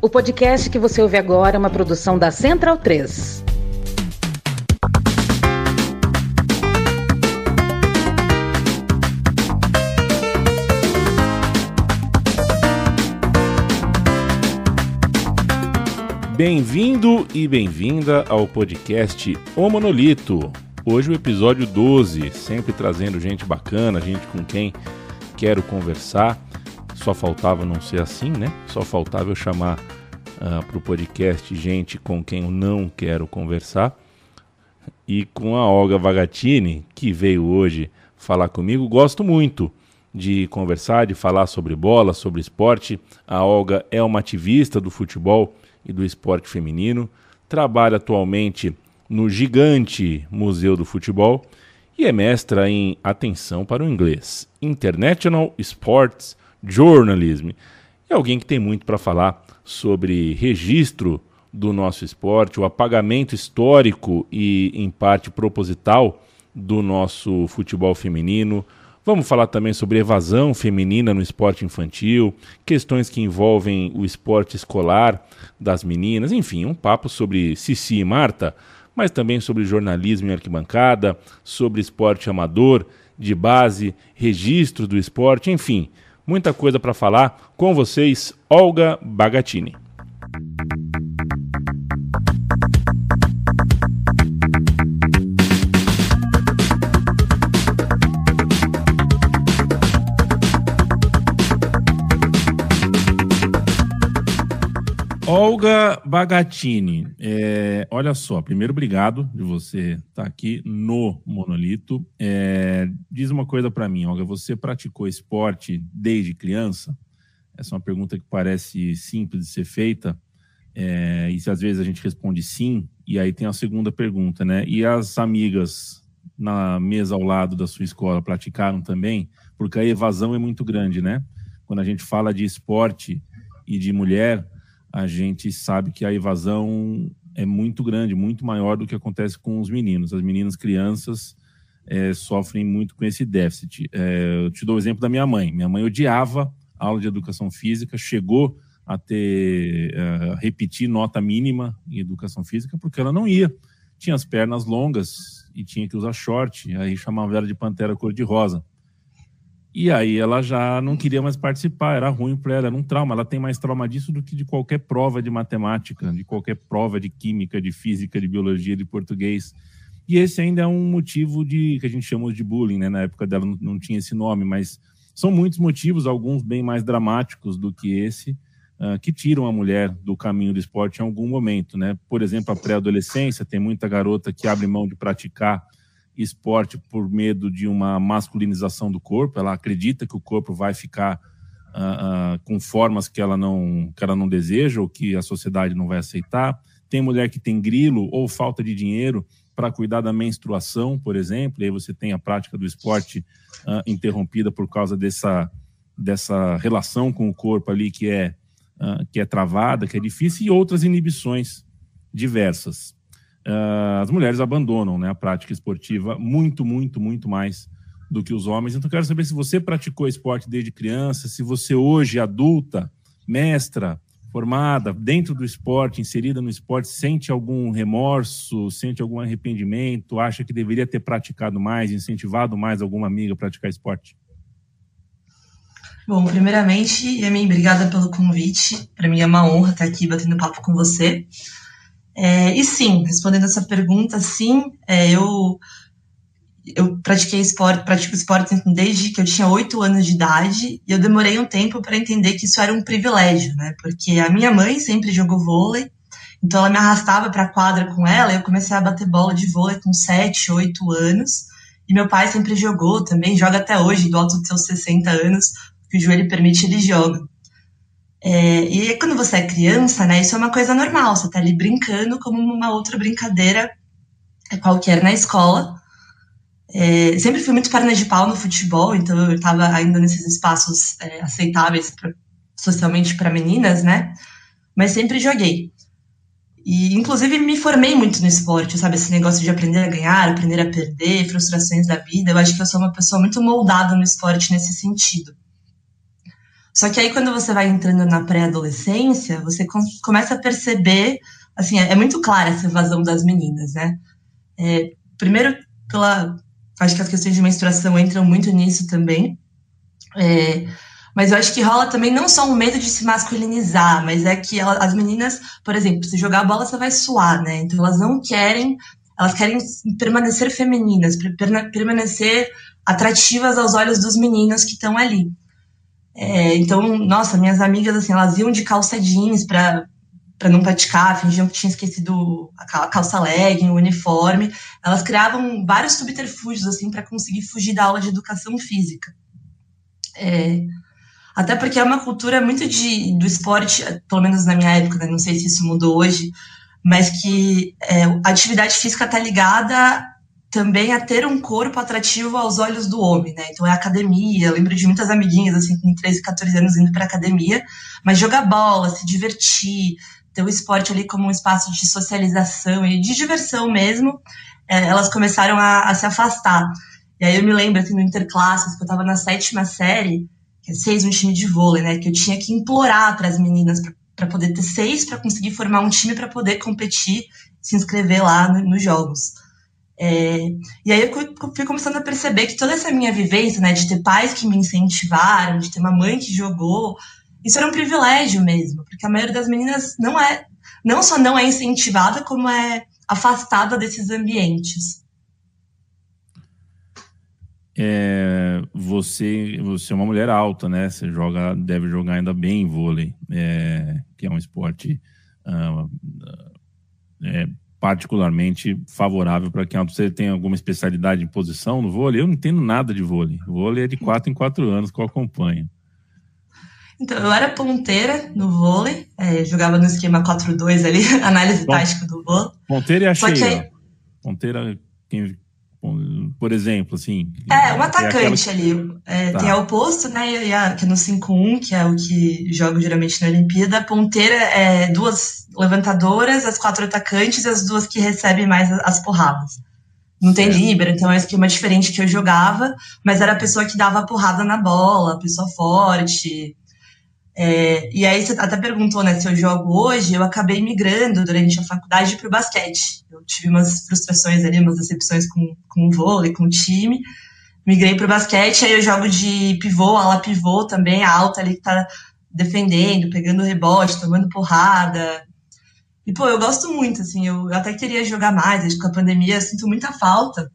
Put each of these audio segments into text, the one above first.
O podcast que você ouve agora é uma produção da Central 3. Bem-vindo e bem-vinda ao podcast O Monolito. Hoje o episódio 12, sempre trazendo gente bacana, gente com quem quero conversar. Só faltava não ser assim, né? Só faltava eu chamar uh, para o podcast gente com quem eu não quero conversar. E com a Olga Vagatini, que veio hoje falar comigo, gosto muito de conversar, de falar sobre bola, sobre esporte. A Olga é uma ativista do futebol e do esporte feminino, trabalha atualmente no gigante Museu do Futebol e é mestra em atenção para o inglês, International Sports Journalism. É alguém que tem muito para falar sobre registro do nosso esporte, o apagamento histórico e, em parte, proposital do nosso futebol feminino, Vamos falar também sobre evasão feminina no esporte infantil, questões que envolvem o esporte escolar das meninas, enfim, um papo sobre Cici e Marta, mas também sobre jornalismo em arquibancada, sobre esporte amador, de base, registro do esporte, enfim, muita coisa para falar com vocês, Olga Bagatini. Olga Bagatini, é, olha só, primeiro obrigado de você estar tá aqui no Monolito. É, diz uma coisa para mim, Olga, você praticou esporte desde criança? Essa é uma pergunta que parece simples de ser feita, é, e se às vezes a gente responde sim, e aí tem a segunda pergunta, né? E as amigas na mesa ao lado da sua escola praticaram também? Porque a evasão é muito grande, né? Quando a gente fala de esporte e de mulher, a gente sabe que a evasão é muito grande, muito maior do que acontece com os meninos. As meninas crianças é, sofrem muito com esse déficit. É, eu te dou o exemplo da minha mãe. Minha mãe odiava aula de educação física, chegou a ter é, repetir nota mínima em educação física porque ela não ia. Tinha as pernas longas e tinha que usar short, aí chamava ela de pantera cor-de-rosa. E aí ela já não queria mais participar, era ruim para ela, era um trauma. Ela tem mais trauma disso do que de qualquer prova de matemática, de qualquer prova de química, de física, de biologia, de português. E esse ainda é um motivo de que a gente chama de bullying, né? Na época dela não, não tinha esse nome, mas são muitos motivos, alguns bem mais dramáticos do que esse, uh, que tiram a mulher do caminho do esporte em algum momento, né? Por exemplo, a pré-adolescência, tem muita garota que abre mão de praticar esporte por medo de uma masculinização do corpo. Ela acredita que o corpo vai ficar uh, uh, com formas que ela não que ela não deseja ou que a sociedade não vai aceitar. Tem mulher que tem grilo ou falta de dinheiro para cuidar da menstruação, por exemplo. E aí você tem a prática do esporte uh, interrompida por causa dessa dessa relação com o corpo ali que é que é travada, que é difícil e outras inibições diversas uh, as mulheres abandonam né, a prática esportiva muito, muito, muito mais do que os homens. Então, quero saber se você praticou esporte desde criança, se você hoje, adulta, mestra, formada, dentro do esporte, inserida no esporte, sente algum remorso, sente algum arrependimento, acha que deveria ter praticado mais, incentivado mais alguma amiga a praticar esporte? Bom, primeiramente, Yamin, obrigada pelo convite. Para mim é uma honra estar aqui batendo papo com você. É, e sim, respondendo essa pergunta, sim, é, eu, eu pratiquei esporte, pratico esporte desde que eu tinha oito anos de idade e eu demorei um tempo para entender que isso era um privilégio, né? Porque a minha mãe sempre jogou vôlei, então ela me arrastava para a quadra com ela eu comecei a bater bola de vôlei com sete, oito anos. E meu pai sempre jogou também, joga até hoje, do alto dos seus 60 anos, que o joelho permite, ele joga. É, e quando você é criança, né, isso é uma coisa normal, você tá ali brincando como uma outra brincadeira qualquer na escola. É, sempre fui muito perna de pau no futebol, então eu estava ainda nesses espaços é, aceitáveis pra, socialmente para meninas, né? Mas sempre joguei. E, inclusive, me formei muito no esporte, sabe? Esse negócio de aprender a ganhar, aprender a perder, frustrações da vida. Eu acho que eu sou uma pessoa muito moldada no esporte nesse sentido. Só que aí, quando você vai entrando na pré-adolescência, você começa a perceber, assim, é, é muito clara essa evasão das meninas, né? É, primeiro, pela. Acho que as questões de menstruação entram muito nisso também. É, mas eu acho que rola também não só um medo de se masculinizar, mas é que ela, as meninas, por exemplo, se jogar a bola, você vai suar, né? Então elas não querem, elas querem permanecer femininas, permanecer atrativas aos olhos dos meninos que estão ali. É, então, nossa, minhas amigas, assim, elas iam de calça jeans para para não praticar, fingiam que tinha esquecido a calça legging, o uniforme. Elas criavam vários subterfúgios assim para conseguir fugir da aula de educação física. É, até porque é uma cultura muito de, do esporte, pelo menos na minha época, né, não sei se isso mudou hoje, mas que é, a atividade física está ligada também a ter um corpo atrativo aos olhos do homem, né? Então é academia, eu lembro de muitas amiguinhas, assim, com 13, 14 anos indo para academia, mas jogar bola, se divertir, ter o esporte ali como um espaço de socialização e de diversão mesmo, é, elas começaram a, a, se afastar. E aí eu me lembro, assim, no Interclasses, que eu estava na sétima série, que é seis, um time de vôlei, né? Que eu tinha que implorar para as meninas para poder ter seis, para conseguir formar um time para poder competir, se inscrever lá no, nos jogos. É, e aí eu fui começando a perceber que toda essa minha vivência, né, de ter pais que me incentivaram, de ter uma mãe que jogou, isso era um privilégio mesmo, porque a maioria das meninas não é, não só não é incentivada, como é afastada desses ambientes. É, você, você é uma mulher alta, né? Você joga, deve jogar ainda bem vôlei, é, que é um esporte uh, é, particularmente favorável para quem você tem alguma especialidade em posição no vôlei. Eu não entendo nada de vôlei. O vôlei é de quatro em quatro anos que eu acompanho. Então, eu era ponteira no vôlei, é, jogava no esquema 4-2 ali, análise Bom, tática do vôlei. Ponteira e achei, aí... Ponteira, quem, por exemplo, assim. É, um atacante aquela... ali. É, tá. Tem a oposto, né? E a, que é no 5-1, que é o que jogo geralmente na Olimpíada. A ponteira é duas levantadoras, as quatro atacantes e as duas que recebem mais as porradas. Não tem líbero, então é um esquema diferente que eu jogava, mas era a pessoa que dava a porrada na bola, a pessoa forte. É, e aí você até perguntou, né, se eu jogo hoje, eu acabei migrando durante a faculdade para o basquete. Eu tive umas frustrações ali, umas decepções com, com o vôlei, com o time. Migrei para o basquete, aí eu jogo de pivô, ala pivô também, alta ali que tá defendendo, pegando rebote, tomando porrada. E, pô, eu gosto muito, assim, eu até queria jogar mais, acho que com a pandemia eu sinto muita falta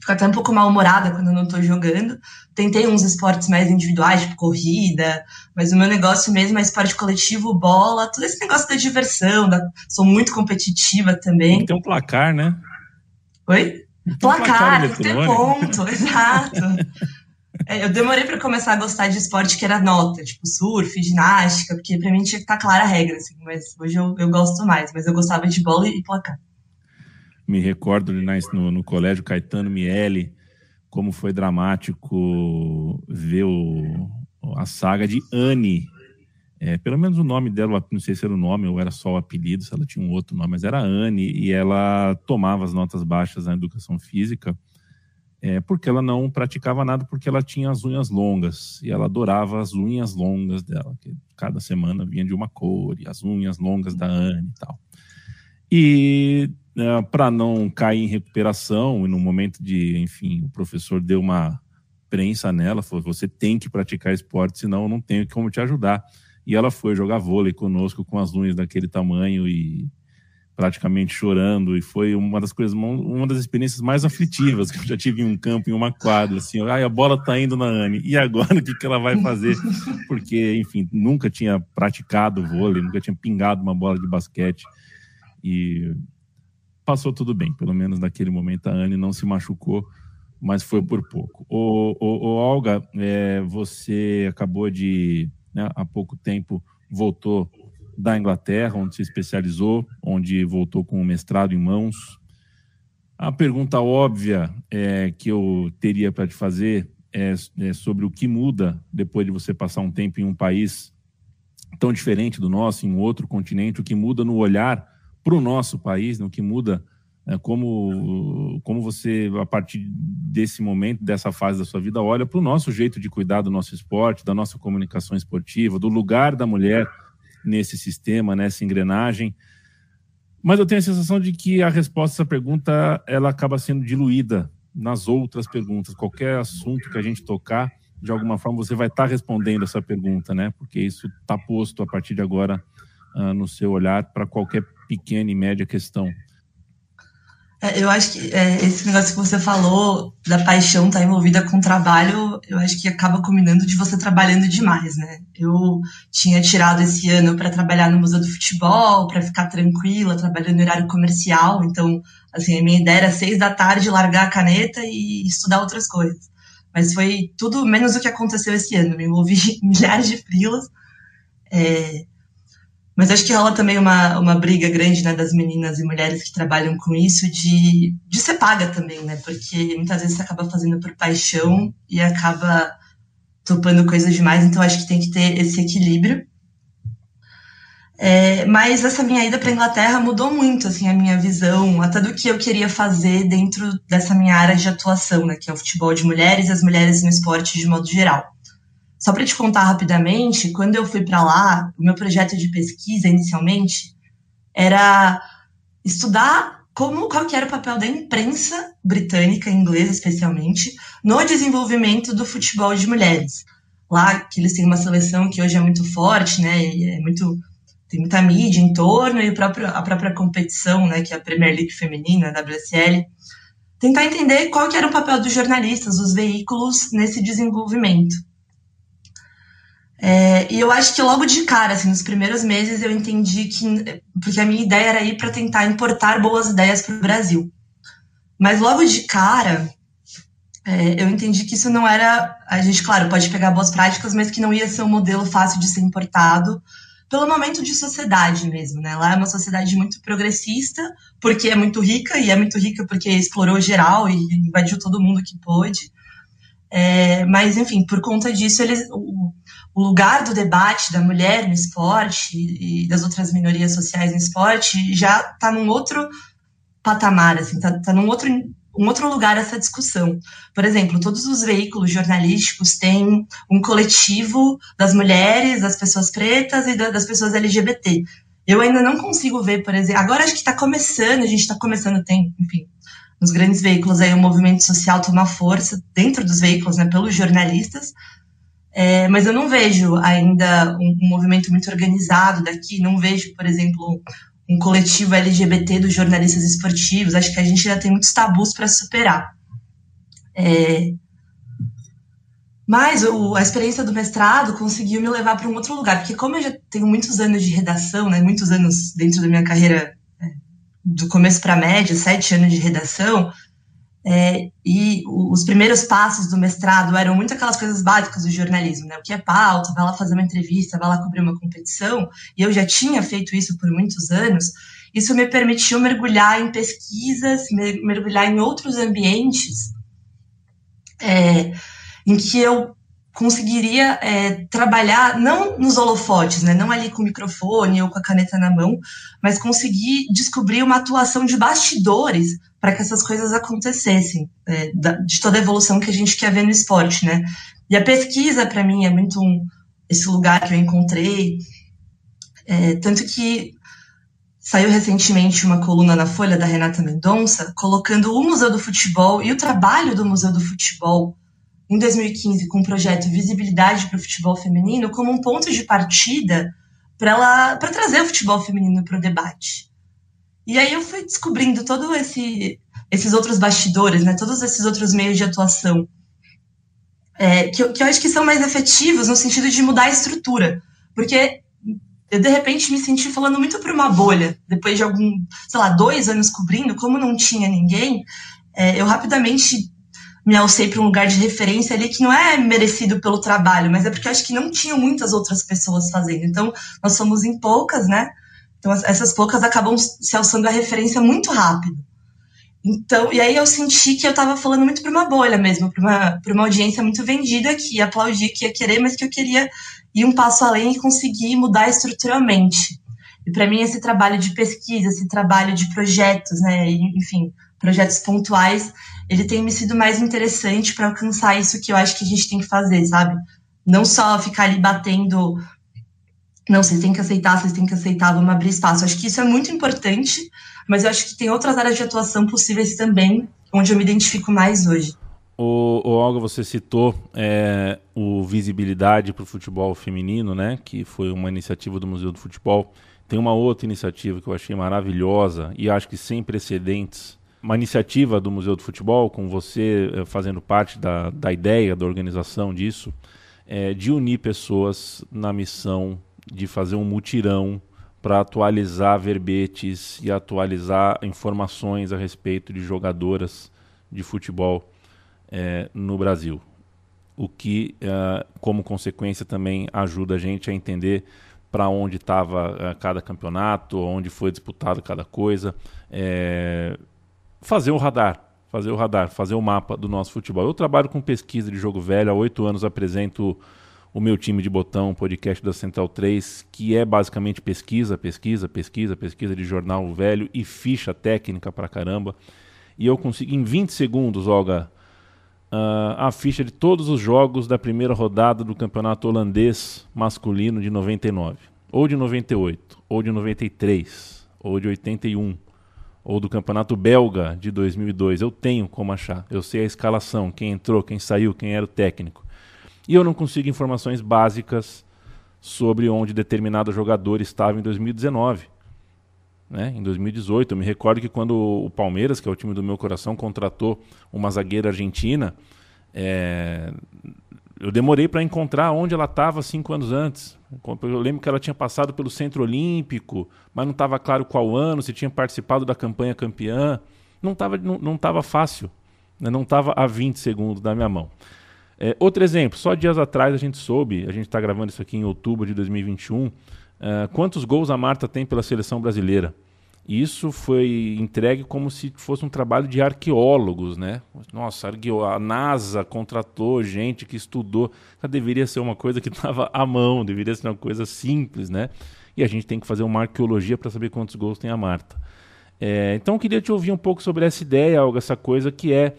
fico até um pouco mal-humorada quando eu não estou jogando. Tentei uns esportes mais individuais, tipo corrida, mas o meu negócio mesmo é esporte coletivo, bola, todo esse negócio da diversão, da... sou muito competitiva também. Tem que ter um placar, né? Oi? Tem placar, placar tem que ter ponto, exato. É, eu demorei para começar a gostar de esporte que era nota, tipo surf, ginástica, porque para mim tinha que estar tá clara a regra, assim, mas hoje eu, eu gosto mais, mas eu gostava de bola e placar me recordo no, no colégio Caetano Miele, como foi dramático ver o, a saga de Anne. É, pelo menos o nome dela, não sei se era o nome ou era só o apelido, se ela tinha um outro nome, mas era Anne, e ela tomava as notas baixas na educação física é, porque ela não praticava nada, porque ela tinha as unhas longas, e ela adorava as unhas longas dela, que cada semana vinha de uma cor, e as unhas longas da Anne e tal. E né, para não cair em recuperação, e no momento de, enfim, o professor deu uma prensa nela, falou: você tem que praticar esporte, senão eu não tenho como te ajudar. E ela foi jogar vôlei conosco com as unhas daquele tamanho e praticamente chorando. E foi uma das coisas, uma das experiências mais aflitivas que eu já tive em um campo, em uma quadra. Assim, ai, a bola tá indo na Anne. E agora o que, que ela vai fazer? Porque, enfim, nunca tinha praticado vôlei, nunca tinha pingado uma bola de basquete. E passou tudo bem, pelo menos naquele momento a Anne não se machucou, mas foi por pouco. O, o, o Olga, é, você acabou de, né, há pouco tempo, voltou da Inglaterra, onde se especializou, onde voltou com o mestrado em mãos. A pergunta óbvia é, que eu teria para te fazer é, é sobre o que muda depois de você passar um tempo em um país tão diferente do nosso, em outro continente, o que muda no olhar para o nosso país, no né, que muda é, como, como você, a partir desse momento, dessa fase da sua vida, olha para o nosso jeito de cuidar do nosso esporte, da nossa comunicação esportiva, do lugar da mulher nesse sistema, nessa engrenagem. Mas eu tenho a sensação de que a resposta a essa pergunta ela acaba sendo diluída nas outras perguntas. Qualquer assunto que a gente tocar, de alguma forma você vai estar tá respondendo essa pergunta, né? Porque isso está posto a partir de agora uh, no seu olhar para qualquer pequena e média questão. É, eu acho que é, esse negócio que você falou da paixão estar tá envolvida com o trabalho, eu acho que acaba combinando de você trabalhando demais, né? Eu tinha tirado esse ano para trabalhar no Museu do Futebol, para ficar tranquila, trabalhando no horário comercial. Então, assim, a minha ideia era seis da tarde largar a caneta e estudar outras coisas. Mas foi tudo menos o que aconteceu esse ano. Me envolvi milhares de frilas. É, mas acho que rola também uma, uma briga grande né, das meninas e mulheres que trabalham com isso de, de ser paga também, né? Porque muitas vezes você acaba fazendo por paixão e acaba topando coisas demais, então acho que tem que ter esse equilíbrio. É, mas essa minha ida para Inglaterra mudou muito assim a minha visão, até do que eu queria fazer dentro dessa minha área de atuação, né, que é o futebol de mulheres e as mulheres no esporte de modo geral. Só para te contar rapidamente, quando eu fui para lá, o meu projeto de pesquisa inicialmente era estudar como qual que era o papel da imprensa britânica, inglesa especialmente, no desenvolvimento do futebol de mulheres. Lá que eles têm uma seleção que hoje é muito forte, né? é muito tem muita mídia em torno e próprio, a própria competição, né, que é a Premier League feminina, a WSL, tentar entender qual que era o papel dos jornalistas, dos veículos nesse desenvolvimento. É, e eu acho que logo de cara, assim, nos primeiros meses, eu entendi que. Porque a minha ideia era ir para tentar importar boas ideias para o Brasil. Mas logo de cara, é, eu entendi que isso não era. A gente, claro, pode pegar boas práticas, mas que não ia ser um modelo fácil de ser importado pelo momento de sociedade mesmo, né? Lá é uma sociedade muito progressista, porque é muito rica, e é muito rica porque explorou geral e invadiu todo mundo que pôde. É, mas, enfim, por conta disso, eles, o, o, lugar do debate da mulher no esporte e das outras minorias sociais no esporte já está num outro patamar, assim, está tá num outro, um outro lugar essa discussão. Por exemplo, todos os veículos jornalísticos têm um coletivo das mulheres, das pessoas pretas e das pessoas LGBT. Eu ainda não consigo ver, por exemplo, agora acho que está começando, a gente está começando, tem, enfim, nos grandes veículos aí o movimento social toma força dentro dos veículos, né, pelos jornalistas, é, mas eu não vejo ainda um, um, movimento muito organizado daqui, não vejo, por exemplo, um coletivo LGBT dos jornalistas esportivos, acho que a gente ainda tem muitos tabus para superar. É, mas o, a experiência do mestrado conseguiu me levar para um outro lugar, porque como eu já tenho muitos anos de redação, né, muitos anos dentro da minha carreira do começo para a média, sete anos de redação, é, e os primeiros passos do mestrado eram muito aquelas coisas básicas do jornalismo, né? O que é pauta, vai lá fazer uma entrevista, vai lá cobrir uma competição, e eu já tinha feito isso por muitos anos. Isso me permitiu mergulhar em pesquisas, mergulhar em outros ambientes é, em que eu conseguiria é, trabalhar não nos holofotes, né, não ali com o microfone ou com a caneta na mão, mas conseguir descobrir uma atuação de bastidores para que essas coisas acontecessem, é, de toda a evolução que a gente quer ver no esporte, né? E a pesquisa para mim é muito um, esse lugar que eu encontrei, é, tanto que saiu recentemente uma coluna na Folha da Renata Mendonça colocando o Museu do Futebol e o trabalho do Museu do Futebol em 2015 com o projeto Visibilidade para o Futebol Feminino como um ponto de partida para trazer o futebol feminino para o debate. E aí eu fui descobrindo todos esse, esses outros bastidores, né, todos esses outros meios de atuação, é, que, que eu acho que são mais efetivos no sentido de mudar a estrutura. Porque eu, de repente, me senti falando muito para uma bolha, depois de algum, sei lá, dois anos cobrindo, como não tinha ninguém, é, eu rapidamente me alcei para um lugar de referência ali que não é merecido pelo trabalho, mas é porque acho que não tinham muitas outras pessoas fazendo. Então, nós somos em poucas, né? Então, essas poucas acabam se alçando a referência muito rápido. Então, e aí eu senti que eu estava falando muito para uma bolha mesmo, para uma, uma audiência muito vendida que ia aplaudir, que ia querer, mas que eu queria ir um passo além e conseguir mudar estruturalmente. E para mim esse trabalho de pesquisa, esse trabalho de projetos, né, enfim, projetos pontuais, ele tem me sido mais interessante para alcançar isso que eu acho que a gente tem que fazer, sabe? Não só ficar ali batendo não, vocês têm que aceitar, vocês têm que aceitar, vamos abrir espaço. Acho que isso é muito importante, mas eu acho que tem outras áreas de atuação possíveis também, onde eu me identifico mais hoje. O, o Olga, você citou é, o Visibilidade para o Futebol Feminino, né? Que foi uma iniciativa do Museu do Futebol. Tem uma outra iniciativa que eu achei maravilhosa e acho que sem precedentes. Uma iniciativa do Museu do Futebol, com você é, fazendo parte da, da ideia, da organização disso, é, de unir pessoas na missão de fazer um mutirão para atualizar verbetes e atualizar informações a respeito de jogadoras de futebol é, no Brasil. O que, é, como consequência, também ajuda a gente a entender para onde estava é, cada campeonato, onde foi disputado cada coisa. É, fazer o radar, fazer o radar, fazer o mapa do nosso futebol. Eu trabalho com pesquisa de jogo velho, há oito anos apresento o meu time de botão, podcast da Central 3, que é basicamente pesquisa, pesquisa, pesquisa, pesquisa de jornal velho e ficha técnica pra caramba. E eu consigo, em 20 segundos, Olga, uh, a ficha de todos os jogos da primeira rodada do campeonato holandês masculino de 99, ou de 98, ou de 93, ou de 81, ou do campeonato belga de 2002. Eu tenho como achar, eu sei a escalação, quem entrou, quem saiu, quem era o técnico e eu não consigo informações básicas sobre onde determinado jogador estava em 2019. Né? Em 2018, eu me recordo que quando o Palmeiras, que é o time do meu coração, contratou uma zagueira argentina, é... eu demorei para encontrar onde ela estava cinco anos antes. Eu lembro que ela tinha passado pelo Centro Olímpico, mas não estava claro qual ano, se tinha participado da campanha campeã. Não estava não, não fácil, né? não estava a 20 segundos da minha mão. É, outro exemplo, só dias atrás a gente soube, a gente está gravando isso aqui em outubro de 2021, uh, é, quantos gols a Marta tem pela seleção brasileira. Isso foi entregue como se fosse um trabalho de arqueólogos, né? Nossa, a NASA contratou gente que estudou. Deveria ser uma coisa que estava à mão, deveria ser uma coisa simples, né? E a gente tem que fazer uma arqueologia para saber quantos gols tem a Marta. É, então eu queria te ouvir um pouco sobre essa ideia, algo essa coisa que é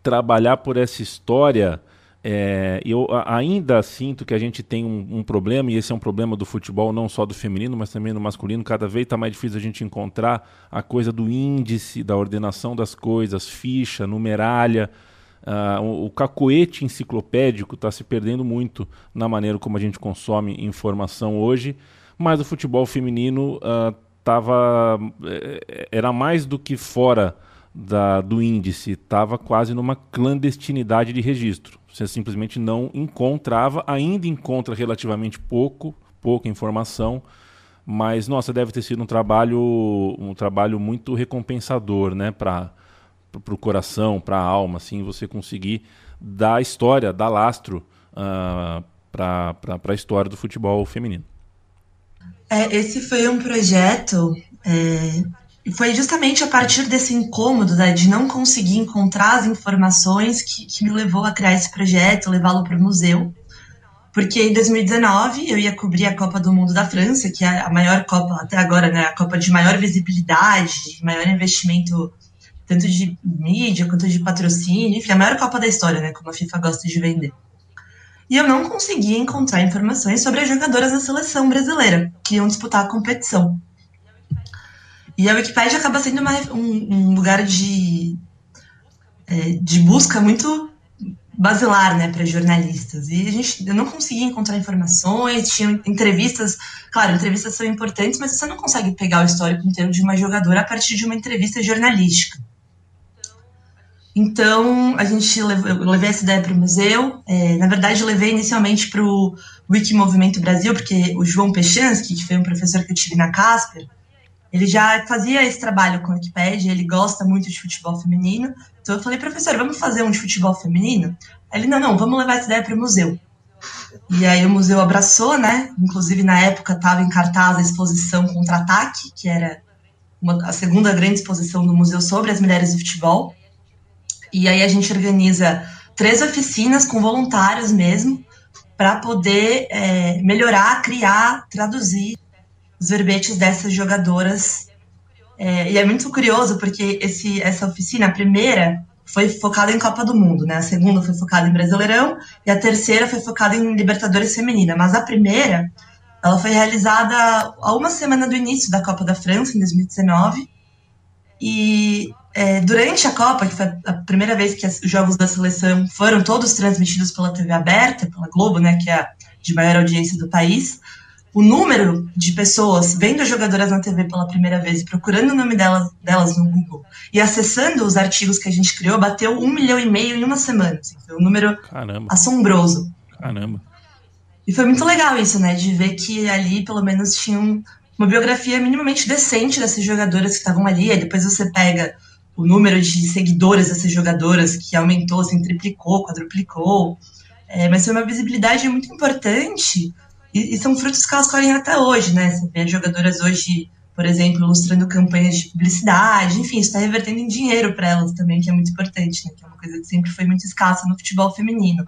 trabalhar por essa história, é, eu ainda sinto que a gente tem um, um, problema, e esse é um problema do futebol, não só do feminino, mas também do masculino. Cada vez está mais difícil a gente encontrar a coisa do índice, da ordenação das coisas, ficha, numeralha. Uh, o, o cacoete enciclopédico está se perdendo muito na maneira como a gente consome informação hoje, mas o futebol feminino uh, tava, era mais do que fora da, do índice estava quase numa clandestinidade de registro. Você simplesmente não encontrava, ainda encontra relativamente pouco, pouca informação, mas nossa, deve ter sido um trabalho, um trabalho muito recompensador, né, para o coração, para a alma, assim, você conseguir dar história, dar lastro uh, para a história do futebol feminino. É, esse foi um projeto é, foi justamente a partir desse incômodo né, de não conseguir encontrar as informações que, que me levou a criar esse projeto, levá-lo para o museu. Porque em 2019 eu ia cobrir a Copa do Mundo da França, que é a maior Copa até agora, né, a Copa de maior visibilidade, de maior investimento tanto de mídia quanto de patrocínio, enfim, a maior Copa da história, né, como a FIFA gosta de vender. E eu não conseguia encontrar informações sobre as jogadoras da seleção brasileira que iam disputar a competição. E a Wikipedia acaba sendo uma, um, um, lugar de, é, de busca muito basilar né, para jornalistas. E a gente, eu não conseguia encontrar informações, tinha entrevistas. Claro, entrevistas são importantes, mas você não consegue pegar o histórico inteiro de uma jogadora a partir de uma entrevista jornalística. Então, a gente levou, eu levei essa ideia para o museu. É, na verdade, levei inicialmente para o Wiki Movimento Brasil, porque o João Pechansky, que foi um professor que eu tive na Casper, ele já fazia esse trabalho com a Wikipedia, ele gosta muito de futebol feminino. Então eu falei, professor, vamos fazer um de futebol feminino? Ele, não, não, vamos levar essa ideia para o museu. E aí o museu abraçou, né? Inclusive na época estava em cartaz a exposição Contra-Ataque, que era uma, a segunda grande exposição do museu sobre as mulheres do futebol. E aí a gente organiza três oficinas com voluntários mesmo, para poder é, melhorar, criar, traduzir os verbetes dessas jogadoras. É, e é muito curioso porque esse, essa oficina, a primeira, foi focada em Copa do Mundo, né? A segunda foi focada em Brasileirão e a terceira foi focada em Libertadores Feminina. Mas a primeira, ela foi realizada a uma semana do início da Copa da França, em 2019. E é, durante a Copa, que foi a primeira vez que os jogos da seleção foram todos transmitidos pela TV aberta, pela Globo, né, que é a de maior audiência do país, o número de pessoas vendo as jogadoras na TV pela primeira vez procurando o nome delas, delas no Google e acessando os artigos que a gente criou bateu um milhão e meio em uma semana. Assim, foi um número Caramba. assombroso. Caramba. E foi muito legal isso, né? De ver que ali pelo menos tinha um, uma biografia minimamente decente dessas jogadoras que estavam ali. Aí depois você pega o número de seguidores dessas jogadoras que aumentou, assim, triplicou, quadruplicou. É, mas foi uma visibilidade muito importante e, e, são frutos que elas colhem até hoje, né? Você vê jogadoras hoje, por exemplo, ilustrando campanhas de publicidade, enfim, isso está revertendo em dinheiro para elas também, que é muito importante, né? Que é uma coisa que sempre foi muito escassa no futebol feminino.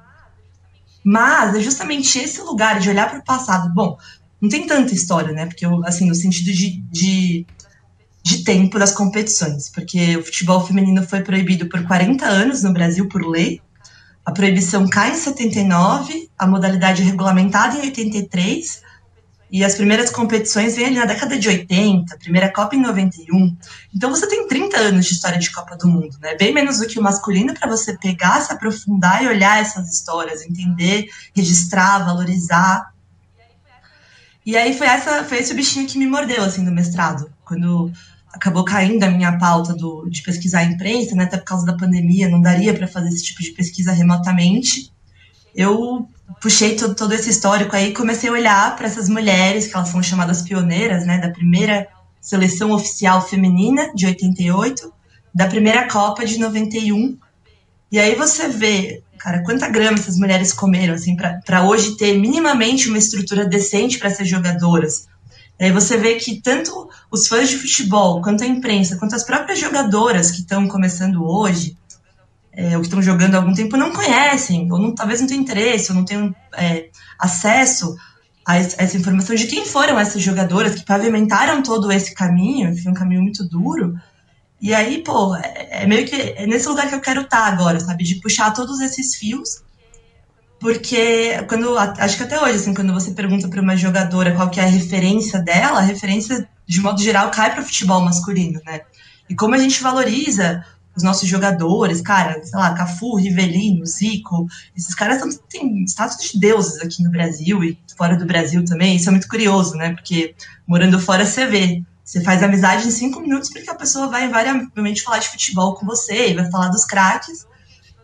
Mas é justamente esse lugar de olhar para o passado. Bom, não tem tanta história, né? Porque, assim, no sentido de, de, de tempo das competições, porque o futebol feminino foi proibido por 40 anos no Brasil por lei, a proibição cai em 79, a modalidade é regulamentada em 83, e as primeiras competições vêm ali na década de 80, a primeira Copa em 91. Então você tem 30 anos de história de Copa do Mundo, né? Bem menos do que o masculino para você pegar, se aprofundar e olhar essas histórias, entender, registrar, valorizar. E aí foi essa foi esse bichinho que me mordeu assim no mestrado, quando acabou caindo a minha pauta do, de pesquisar a imprensa, né, até por causa da pandemia, não daria para fazer esse tipo de pesquisa remotamente. Eu puxei todo, todo esse histórico aí comecei a olhar para essas mulheres, que elas são chamadas pioneiras, né, da primeira seleção oficial feminina de 88, da primeira Copa de 91. E aí você vê, cara, quanta grama essas mulheres comeram, assim, para hoje ter minimamente uma estrutura decente para ser jogadoras, aí você vê que tanto os fãs de futebol, quanto a imprensa, quanto as próprias jogadoras que estão começando hoje, é, ou que estão jogando há algum tempo, não conhecem, ou não, talvez não tenham interesse, ou não tenham é, acesso a, essa informação de quem foram essas jogadoras que pavimentaram todo esse caminho, foi um caminho muito duro. E aí, pô, é, é meio que é nesse lugar que eu quero estar tá agora, sabe? De puxar todos esses fios porque quando acho que até hoje assim quando você pergunta para uma jogadora qual que é a referência dela a referência de modo geral cai para o futebol masculino né? E como a gente valoriza os nossos jogadores cara sei lá Cafu Rivelino Zico esses caras têm status de deuses aqui no Brasil e fora do Brasil também. Isso é muito curioso né? Porque morando fora você vê. Você faz amizade em cinco minutos porque a pessoa vai invariavelmente falar de futebol com você e vai falar dos craques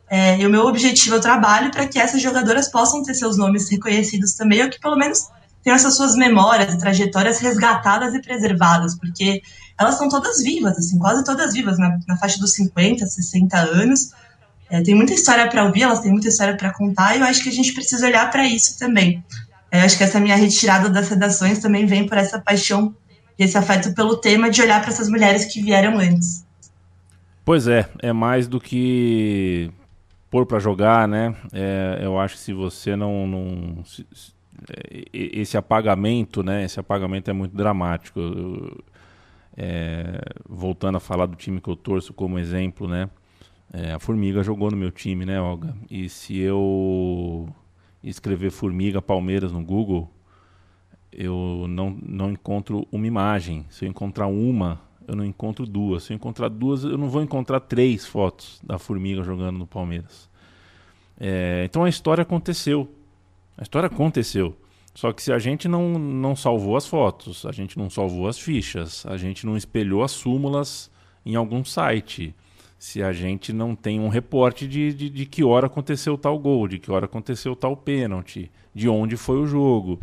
é, e o meu objetivo, eu trabalho para que essas jogadoras possam ter seus nomes reconhecidos também, ou que pelo menos tenham essas suas memórias e trajetórias resgatadas e preservadas, porque elas são todas vivas, assim, quase todas vivas, na, na faixa dos 50, 60 anos. É, tem muita história para ouvir, elas têm muita história para contar, e eu acho que a gente precisa olhar para isso também. É, eu acho que essa minha retirada das redações também vem por essa paixão e esse afeto pelo tema de olhar para essas mulheres que vieram antes. Pois é, é mais do que pôr para jogar, né? É, eu acho que se você não, não se, é, esse apagamento, né? Esse apagamento é muito dramático. Eu, é, voltando a falar do time que eu torço como exemplo, né? É, a Formiga jogou no meu time, né, Olga? E se eu escrever Formiga Palmeiras no Google, eu não, não encontro uma imagem. Se eu encontrar uma, eu não encontro duas. Se eu encontrar duas, eu não vou encontrar três fotos da Formiga jogando no Palmeiras. É, então a história aconteceu. A história aconteceu. Só que se a gente não, não salvou as fotos, a gente não salvou as fichas, a gente não espelhou as súmulas em algum site, se a gente não tem um reporte de, de, de que hora aconteceu tal gol, de que hora aconteceu tal pênalti, de onde foi o jogo,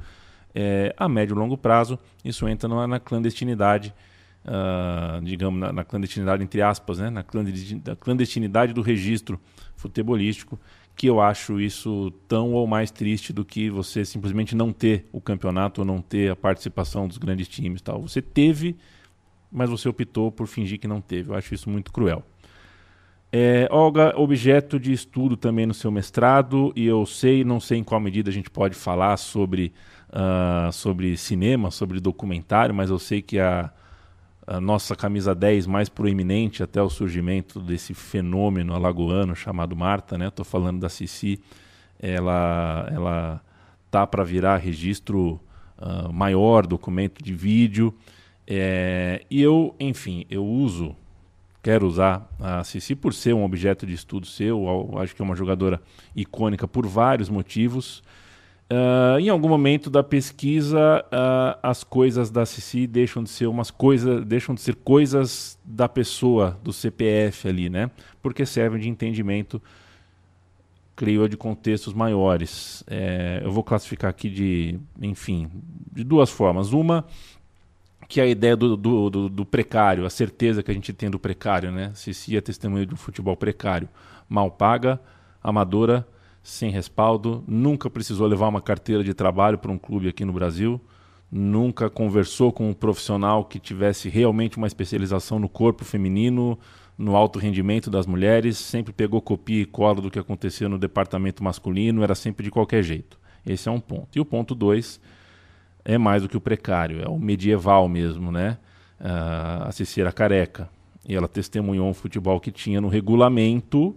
é, a médio e longo prazo, isso entra na, na clandestinidade uh, digamos, na, na, clandestinidade, entre aspas, né, na clandestinidade do registro futebolístico, que eu acho isso tão ou mais triste do que você simplesmente não ter o campeonato ou não ter a participação dos grandes times. Tal. Você teve, mas você optou por fingir que não teve. Eu acho isso muito cruel. É, Olga, objeto de estudo também no seu mestrado, e eu sei, não sei em qual medida a gente pode falar sobre, uh, sobre cinema, sobre documentário, mas eu sei que a, a nossa camisa 10 mais proeminente até o surgimento desse fenômeno alagoano chamado Marta, né? Estou falando da Cici, ela, ela tá para virar registro uh, maior, documento de vídeo. É, e eu, enfim, eu uso quero usar a Cici por ser um objeto de estudo seu. Acho que é uma jogadora icônica por vários motivos. Uh, em algum momento da pesquisa, uh, as coisas da Cici deixam de ser umas coisas, deixam de ser coisas da pessoa, do CPF ali, né? Porque servem de entendimento, creio de contextos maiores. É, eu vou classificar aqui de, enfim, de duas formas. Uma que é a ideia do, do, do, do, precário, a certeza que a gente tem do precário, né? Cici é testemunho de um futebol precário, mal paga, amadora, sem respaldo, nunca precisou levar uma carteira de trabalho para um clube aqui no Brasil, nunca conversou com um profissional que tivesse realmente uma especialização no corpo feminino, no alto rendimento das mulheres, sempre pegou copia e cola do que acontecia no departamento masculino, era sempre de qualquer jeito. Esse é um ponto. E o ponto dois é mais do que o precário, é o medieval mesmo, né? Uh, a Cecília Careca. E ela testemunhou um futebol que tinha no regulamento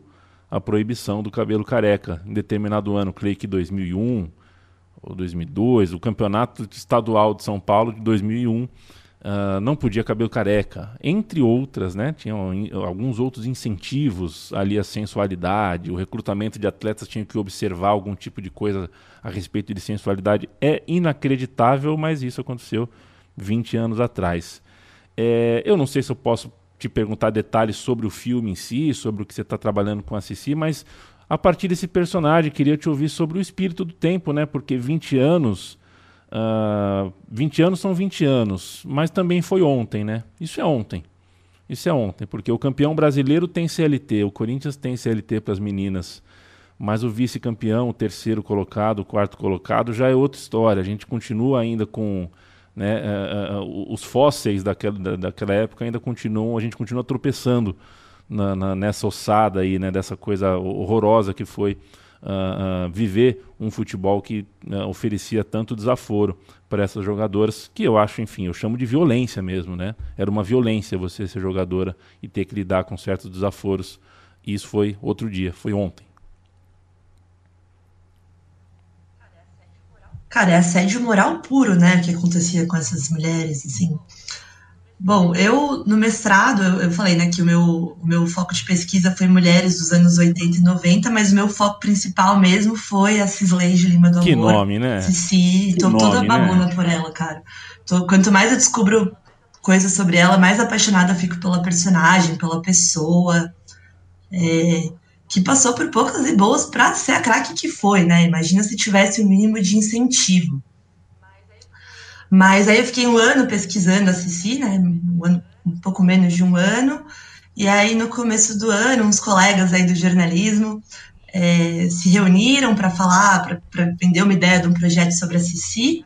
a proibição do cabelo careca. Em determinado ano, creio que 2001 ou 2002, o campeonato estadual de São Paulo de 2001 Uh, não podia cabelo careca, entre outras, né? Tinham alguns outros incentivos ali à sensualidade, o recrutamento de atletas tinha que observar algum tipo de coisa a respeito de sensualidade. É inacreditável, mas isso aconteceu 20 anos atrás. É, eu não sei se eu posso te perguntar detalhes sobre o filme em si, sobre o que você está trabalhando com a Cici, mas a partir desse personagem, queria te ouvir sobre o espírito do tempo, né? Porque 20 anos Uh, ah, 20 anos são 20 anos, mas também foi ontem, né? Isso é ontem. Isso é ontem, porque o campeão brasileiro tem CLT, o Corinthians tem CLT para as meninas, mas o vice-campeão, o terceiro colocado, o quarto colocado já é outra história. A gente continua ainda com né, uh, uh, os fósseis daquela, da, daquela época ainda continuam, a gente continua tropeçando na, na, nessa ossada aí, né, dessa coisa horrorosa que foi uh, viver um futebol que uh, oferecia tanto desaforo para essas jogadoras, que eu acho, enfim, eu chamo de violência mesmo, né? Era uma violência você ser jogadora e ter que lidar com certos desaforos. E isso foi outro dia, foi ontem. Cara, é assédio moral puro, né? O que acontecia com essas mulheres, assim. Bom, eu no mestrado, eu, eu, falei né, que o meu, o meu foco de pesquisa foi mulheres dos anos 80 e 90, mas o meu foco principal mesmo foi a Cisleide Lima do que Amor. Que nome, né? Cici, que tô nome, toda babona né? por ela, cara. Tô, quanto mais eu descubro coisas sobre ela, mais apaixonada fico pela personagem, pela pessoa, é, que passou por poucas e boas para ser a craque que foi, né? Imagina se tivesse o mínimo de incentivo. Mas aí eu fiquei um ano pesquisando a Cici, né? Um, ano, um pouco menos de um ano. E aí, no começo do ano, uns colegas aí do jornalismo é, se reuniram para falar, para vender uma ideia de um projeto sobre a Cici.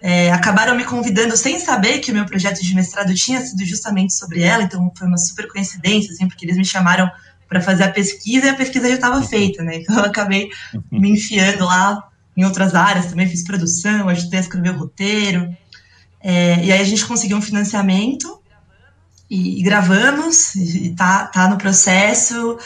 É, acabaram me convidando sem saber que o meu projeto de mestrado tinha sido justamente sobre ela, então foi uma super coincidência, assim, porque eles me chamaram para fazer a pesquisa e a pesquisa já estava feita, né? Então eu acabei me enfiando lá em outras áreas também, fiz produção, ajudei a escrever o roteiro. É, e aí a gente conseguiu um financiamento e, e gravamos, e, e tá, tá no processo.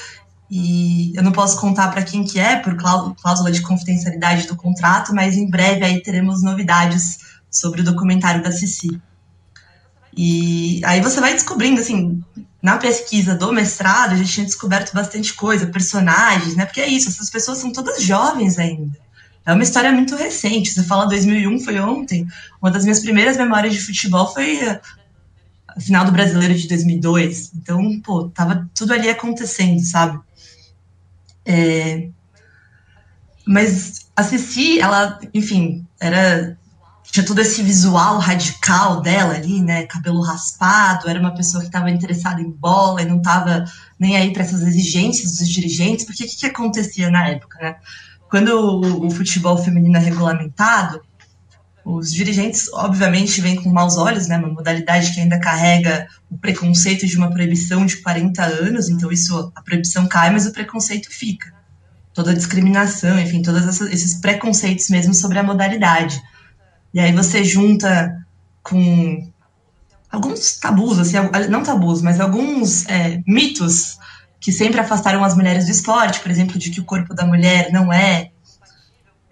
E eu não posso contar para quem que é, por cláusula de confidencialidade do contrato, mas em breve aí teremos novidades sobre o documentário da Cici. E aí você vai descobrindo, assim, na pesquisa do mestrado, a gente tinha descoberto bastante coisa, personagens, né? Porque é isso, essas pessoas são todas jovens ainda. É uma história muito recente. Você fala 2001, foi ontem. Uma das minhas primeiras memórias de futebol foi a final do Brasileiro de 2002. Então, pô, tava tudo ali acontecendo, sabe? É... Mas a Ceci, ela, enfim, era tinha todo esse visual radical dela ali, né? Cabelo raspado, era uma pessoa que estava interessada em bola e não estava nem aí para essas exigências dos dirigentes, porque o que, que acontecia na época, né? quando o, o futebol feminino é regulamentado, os dirigentes, obviamente, vêm com maus olhos, né? Uma modalidade que ainda carrega o preconceito de uma proibição de 40 anos, então isso, a proibição cai, mas o preconceito fica. Toda a discriminação, enfim, todos esses preconceitos mesmo sobre a modalidade. E aí você junta com alguns tabus, assim, não tabus, mas alguns é, mitos que sempre afastaram as mulheres do esporte, por exemplo, de que o corpo da mulher não é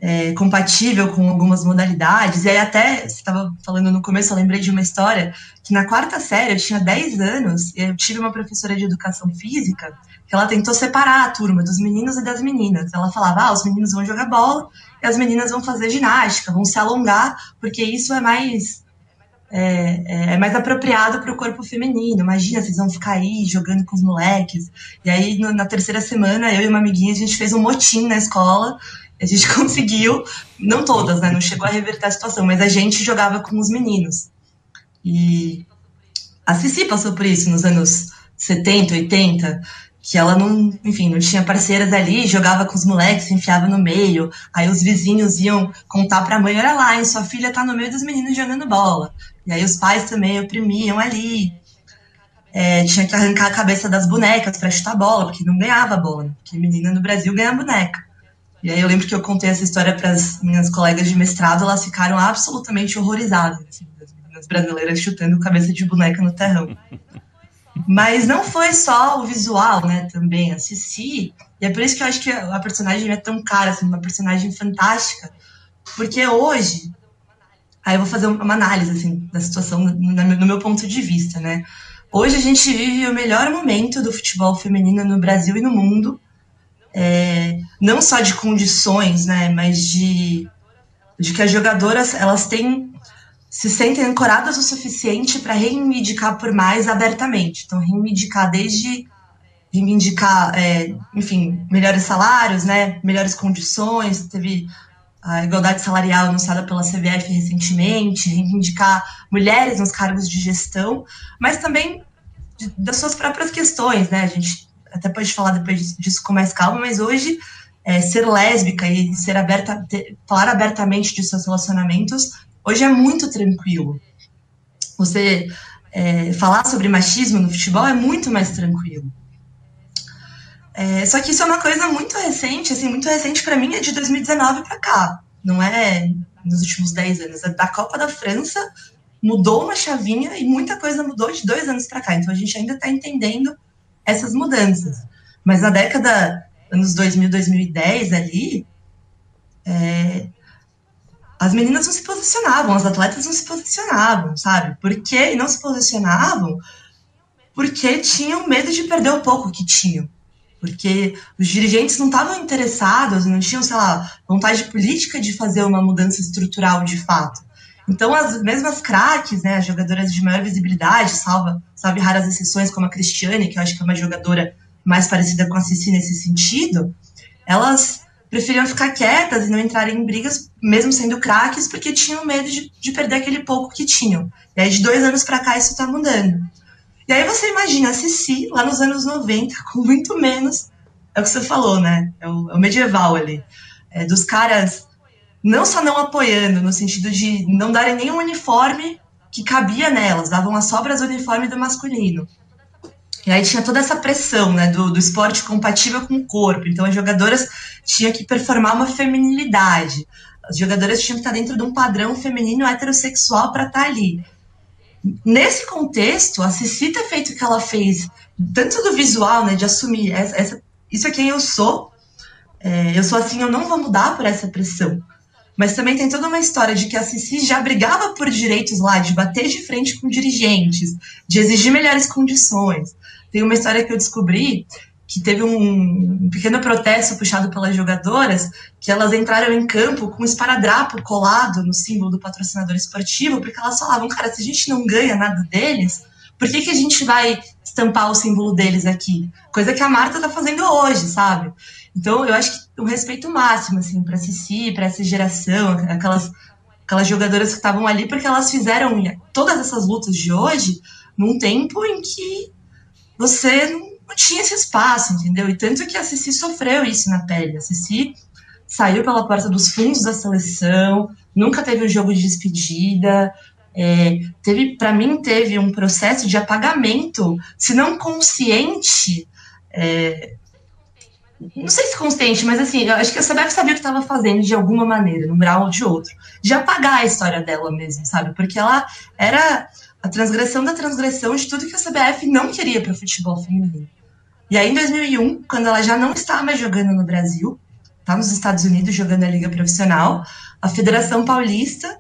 é, compatível com algumas modalidades. E aí até, você estava falando no começo, eu lembrei de uma história que na quarta série, eu tinha 10 anos, eu tive uma professora de educação física que ela tentou separar a turma dos meninos e das meninas. Ela falava, ah, os meninos vão jogar bola e as meninas vão fazer ginástica, vão se alongar, porque isso é mais... É, é, é mais apropriado para o corpo feminino. Imagina, vocês vão ficar aí jogando com os moleques. E aí, no, na terceira semana, eu e uma amiguinha, a gente fez um motim na escola a gente conseguiu, não todas, né? Não chegou a reverter a situação, mas a gente jogava com os meninos. E a Cici passou por isso nos anos 70, 80, que ela não, enfim, não tinha parceiras ali, jogava com os moleques, se enfiava no meio. Aí os vizinhos iam contar para a mãe: olha lá, hein, sua filha tá no meio dos meninos jogando bola. E aí os pais também oprimiam ali. É, tinha que arrancar a cabeça das bonecas para chutar bola, porque não ganhava bola, né? porque menina no Brasil ganha boneca. E aí eu lembro que eu contei essa história para as minhas colegas de mestrado, elas ficaram absolutamente horrorizadas, assim, as meninas brasileiras chutando cabeça de boneca no terrão. Mas não foi só o visual, né, também, a Cici, e é por isso que eu acho que a personagem é tão cara, assim, uma personagem fantástica, porque hoje, aí eu vou fazer uma análise, assim, da situação no meu ponto de vista, né, hoje a gente vive o melhor momento do futebol feminino no Brasil e no mundo, é, não só de condições, né, mas de, de que as jogadoras elas têm se sentem ancoradas o suficiente para reivindicar por mais abertamente. Então, reivindicar desde reivindicar, é, enfim, melhores salários, né, melhores condições. Teve a igualdade salarial anunciada pela CBF recentemente, reivindicar mulheres nos cargos de gestão, mas também das suas próprias questões, né? A gente até pode falar depois disso com mais calma, mas hoje é, ser lésbica e ser aberta, ter, falar abertamente de seus relacionamentos, hoje é muito tranquilo. Você é, falar sobre machismo no futebol é muito mais tranquilo. É, só que isso é uma coisa muito recente, assim, muito recente para mim é de 2019 para cá, não é nos últimos 10 anos. É da Copa da França mudou uma chavinha e muita coisa mudou de dois anos para cá. Então a gente ainda está entendendo essas mudanças. Mas na década, anos 2000, 2010 ali, é, as meninas não se posicionavam, as atletas não se posicionavam, sabe? Por quê? E não se posicionavam porque tinham medo de perder o pouco que tinham. Porque os dirigentes não estavam interessados, não tinham, sei lá, vontade política de fazer uma mudança estrutural de fato. Então, as mesmas craques, né, as jogadoras de maior visibilidade, salva, salve raras exceções, como a Cristiane, que eu acho que é uma jogadora mais parecida com a Cici nesse sentido, elas preferiam ficar quietas e não entrarem em brigas, mesmo sendo craques, porque tinham medo de, de perder aquele pouco que tinham. E aí, de dois anos para cá, isso está mudando. E aí você imagina a Cici, lá nos anos 90, com muito menos, é o que você falou, né? É o, é o medieval ali. É, dos caras não só não apoiando, no sentido de não darem nenhum uniforme que cabia nelas, davam as sobras do uniforme do masculino. E aí tinha toda essa pressão né, do, do esporte compatível com o corpo. Então as jogadoras tinham que performar uma feminilidade. As jogadoras tinham que estar dentro de um padrão feminino heterossexual para estar ali. Nesse contexto, a Cici ter feito o que ela fez, tanto do visual, né, de assumir essa, essa isso é quem eu sou, é, eu sou assim, eu não vou mudar por essa pressão. Mas também tem toda uma história de que a Cici já brigava por direitos lá, de bater de frente com dirigentes, de exigir melhores condições. Tem uma história que eu descobri que teve um, pequeno protesto puxado pelas jogadoras, que elas entraram em campo com um esparadrapo colado no símbolo do patrocinador esportivo, porque elas falavam, cara, se a gente não ganha nada deles, por que, que a gente vai estampar o símbolo deles aqui? Coisa que a Marta tá fazendo hoje, sabe? Então, eu acho que um respeito máximo, assim, para Cici, para essa geração, aquelas, aquelas jogadoras que estavam ali, porque elas fizeram todas essas lutas de hoje num tempo em que você não, não tinha esse espaço, entendeu? E tanto que a Cici sofreu isso na pele. A Cici saiu pela porta dos fundos da seleção, nunca teve um jogo de despedida. É, teve, para mim, teve um processo de apagamento, se não consciente, é, não sei se consciente, mas assim, eu acho que a CBF sabia o que estava fazendo de alguma maneira, num grau ou de outro, de apagar a história dela mesmo, sabe? Porque ela era a transgressão da transgressão de tudo que a CBF não queria para o futebol feminino. E aí, em 2001, quando ela já não está mais jogando no Brasil, está nos Estados Unidos jogando a Liga Profissional, a Federação Paulista